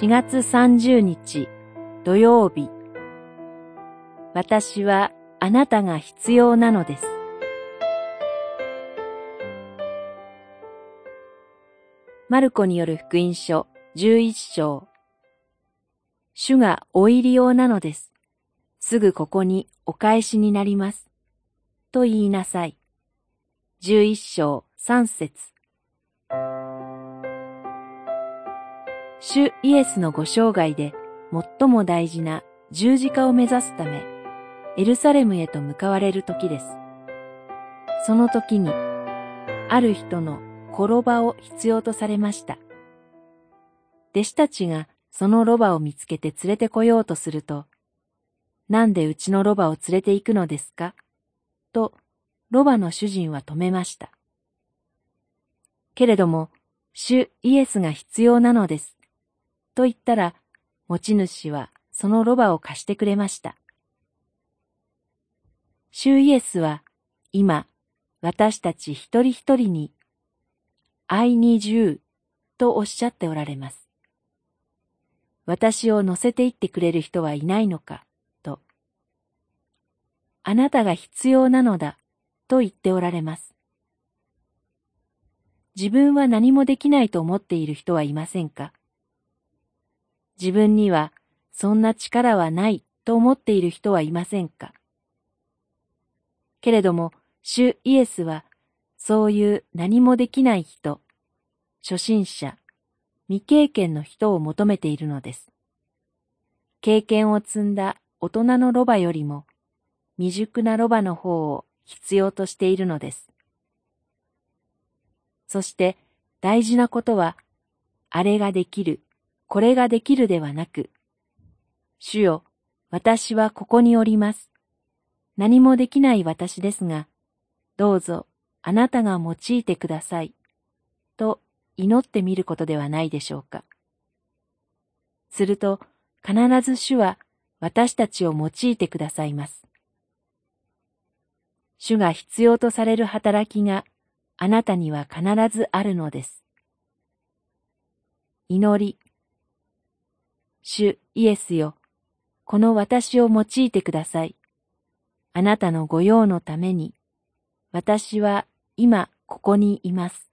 4月30日土曜日私はあなたが必要なのです。マルコによる福音書11章主がお入り用なのです。すぐここにお返しになります。と言いなさい。11章3節主イエスのご生涯で最も大事な十字架を目指すため、エルサレムへと向かわれる時です。その時に、ある人の転ばを必要とされました。弟子たちがそのロバを見つけて連れてこようとすると、なんでうちのロバを連れて行くのですか？と、ロバの主人は止めました。けれども、主イエスが必要なのです。と言ったら、持ち主はそのロバを貸してくれました。主イエスは今、私たち一人一人に I need you とおっしゃっておられます。私を乗せて行ってくれる人はいないのか、と。あなたが必要なのだ、と言っておられます。自分は何もできないと思っている人はいませんか？自分にはそんな力はないと思っている人はいませんか？けれども、主イエスはそういう何もできない人、初心者、未経験の人を求めているのです。経験を積んだ大人のロバよりも未熟なロバの方を必要としているのです。そして大事なことは、あれができる、これができるではなく、主よ、私はここにおります。何もできない私ですが、どうぞあなたが用いてください。と祈ってみることではないでしょうか。すると、必ず主は私たちを用いてくださいます。主が必要とされる働きがあなたには必ずあるのです。祈り。主イエスよ、この私を用いてください。あなたの御用のために、私は今ここにいます。